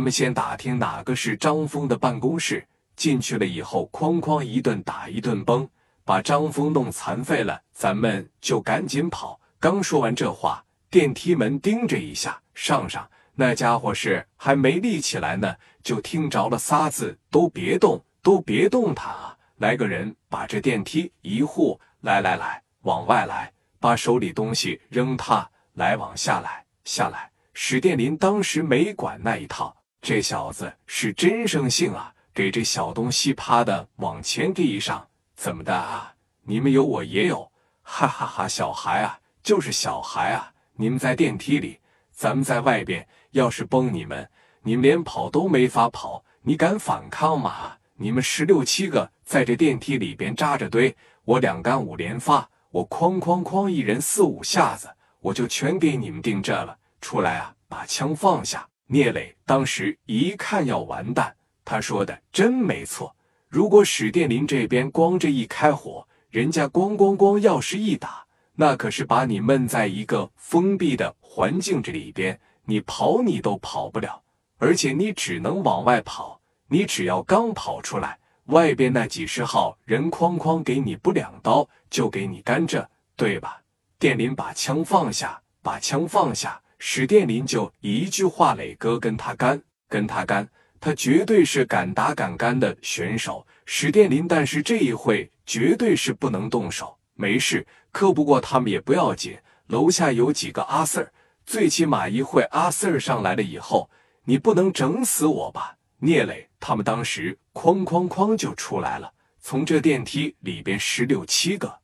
咱们先打听哪个是张峰的办公室。进去了以后，哐哐一顿打，一顿崩，把张峰弄残废了。咱们就赶紧跑。刚说完这话，电梯门叮着一下，上上那家伙是还没立起来呢，就听着了仨字：“都别动，都别动他啊！”来个人把这电梯一护，来来来，往外来，把手里东西扔他，来往下来，下来。史殿林当时没管那一套，这小子是真生性啊！给这小东西啪的往前递上，怎么的啊？你们有我也有，哈哈哈！小孩啊，就是小孩啊！你们在电梯里，咱们在外边。要是崩你们，你们连跑都没法跑。你敢反抗吗？你们十六七个在这电梯里边扎着堆，我两杆五连发，我哐哐哐一人四五下子，我就全给你们定这了。出来啊，把枪放下！聂磊当时一看要完蛋。他说的真没错。如果史殿林这边光这一开火，人家咣咣咣，要是一打，那可是把你闷在一个封闭的环境这里边，你跑你都跑不了，而且你只能往外跑。你只要刚跑出来，外边那几十号人哐哐给你不两刀就给你干这，对吧？殿林把枪放下，把枪放下。史殿林就一句话，磊哥跟他干，跟他干。他绝对是敢打敢干的选手，史殿林。但是这一会绝对是不能动手，没事，磕不过他们也不要紧。楼下有几个阿 Sir，最起码一会阿 Sir 上来了以后，你不能整死我吧？聂磊他们当时哐哐哐就出来了，从这电梯里边十六七个，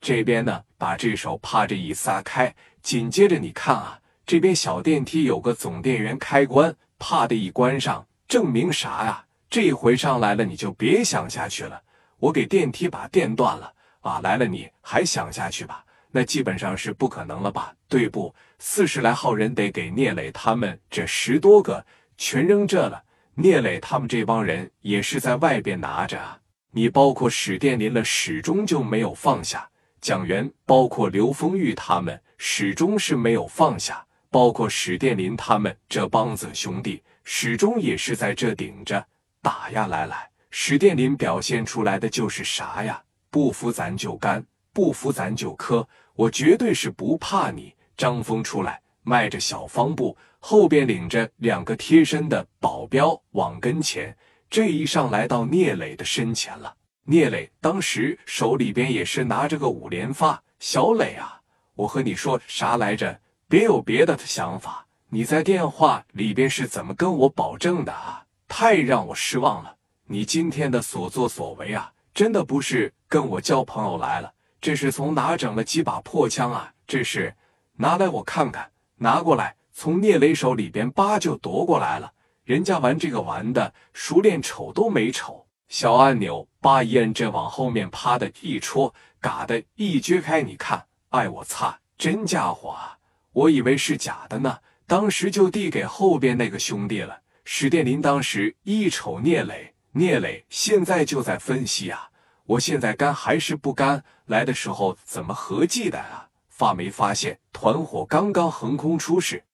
这边呢把这手趴着一撒开，紧接着你看啊，这边小电梯有个总电源开关，啪的一关上。证明啥呀？这回上来了，你就别想下去了。我给电梯把电断了啊！来了，你还想下去吧？那基本上是不可能了吧？对不？四十来号人得给聂磊他们这十多个全扔这了。聂磊他们这帮人也是在外边拿着。你包括史殿林了，始终就没有放下。蒋元，包括刘丰玉他们，始终是没有放下。包括史殿林他们这帮子兄弟。始终也是在这顶着打呀，来来，史殿林表现出来的就是啥呀？不服咱就干，不服咱就磕，我绝对是不怕你。张峰出来迈着小方步，后边领着两个贴身的保镖往跟前，这一上来到聂磊的身前了。聂磊当时手里边也是拿着个五连发，小磊啊，我和你说啥来着？别有别的想法。你在电话里边是怎么跟我保证的啊？太让我失望了！你今天的所作所为啊，真的不是跟我交朋友来了，这是从哪整了几把破枪啊？这是拿来我看看，拿过来，从聂磊手里边叭就夺过来了。人家玩这个玩的熟练，瞅都没瞅。小按钮叭一摁，这往后面啪的一戳，嘎的一撅开，你看，哎我擦，真家伙啊！我以为是假的呢。当时就递给后边那个兄弟了。史殿林当时一瞅聂磊，聂磊现在就在分析啊，我现在干还是不干？来的时候怎么合计的啊？发没发现团伙刚刚横空出世，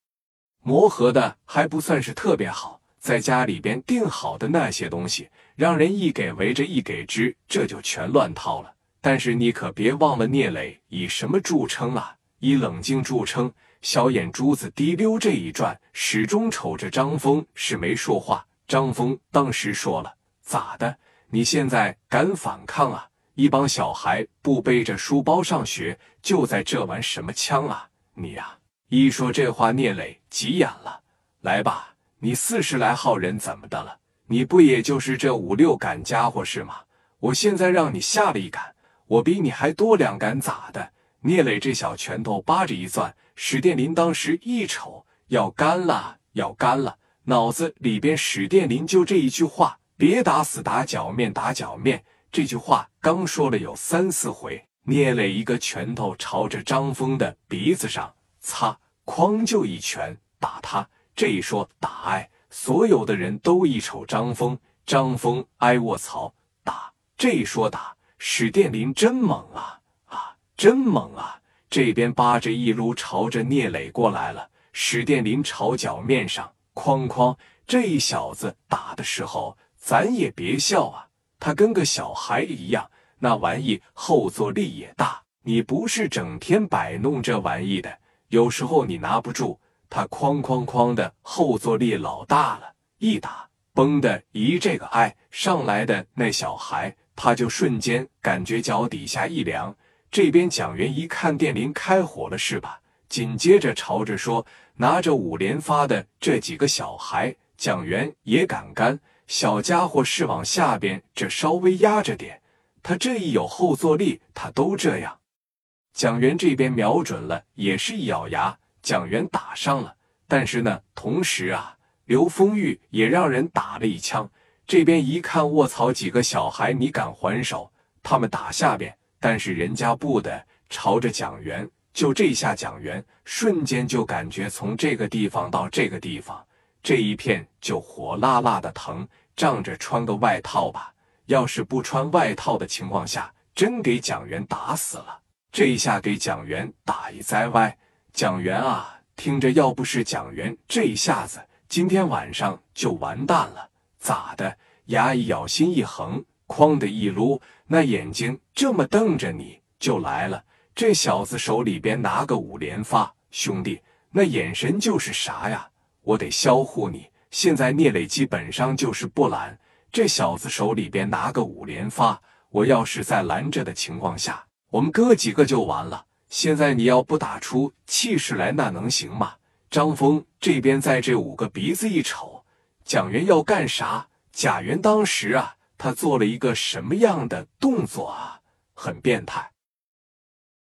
磨合的还不算是特别好，在家里边定好的那些东西，让人一给围着一给支，这就全乱套了。但是你可别忘了，聂磊以什么著称啊？以冷静著称。小眼珠子滴溜这一转，始终瞅着张峰，是没说话。张峰当时说了：“咋的？你现在敢反抗啊？一帮小孩不背着书包上学，就在这玩什么枪啊？你呀！”一说这话，聂磊急眼了：“来吧，你四十来号人怎么的了？你不也就是这五六杆家伙是吗？我现在让你下了一杆，我比你还多两杆，咋的？”聂磊这小拳头扒着一攥。史殿林当时一瞅，要干了，要干了，脑子里边史殿林就这一句话：“别打死打脚面，打脚面。”这句话刚说了有三四回，聂磊一个拳头朝着张峰的鼻子上擦，哐就一拳打他。这一说打，哎，所有的人都一瞅张峰，张峰哎卧槽，打！这一说打，史殿林真猛啊啊，真猛啊！这边扒着一撸，朝着聂磊过来了。史殿林朝脚面上哐哐，这一小子打的时候，咱也别笑啊，他跟个小孩一样，那玩意后坐力也大。你不是整天摆弄这玩意的，有时候你拿不住，他哐哐哐的后坐力老大了，一打，嘣的一这个哎上来的那小孩，他就瞬间感觉脚底下一凉。这边蒋元一看电铃开火了是吧？紧接着朝着说拿着五连发的这几个小孩，蒋元也敢干，小家伙是往下边这稍微压着点，他这一有后坐力，他都这样。蒋元这边瞄准了，也是一咬牙，蒋元打上了。但是呢，同时啊，刘丰玉也让人打了一枪。这边一看，卧槽，几个小孩，你敢还手？他们打下边，但是人家不的，朝着蒋元，就这下，蒋元瞬间就感觉从这个地方到这个地方，这一片就火辣辣的疼，仗着穿个外套吧。要是不穿外套的情况下，真给蒋元打死了。这一下给蒋元打一栽歪，蒋元啊，听着，要不是蒋元这一下子，今天晚上就完蛋了。咋的？牙一咬，心一横，哐的一撸，那眼睛这么瞪着你就来了。这小子手里边拿个五连发，兄弟，那眼神就是啥呀？我得销户你。现在聂磊基本上就是不拦。这小子手里边拿个五连发，我要是在拦着的情况下。我们哥几个就完了。现在你要不打出气势来，那能行吗？张峰这边在这五个鼻子一瞅，蒋元要干啥？贾元当时啊，他做了一个什么样的动作啊？很变态。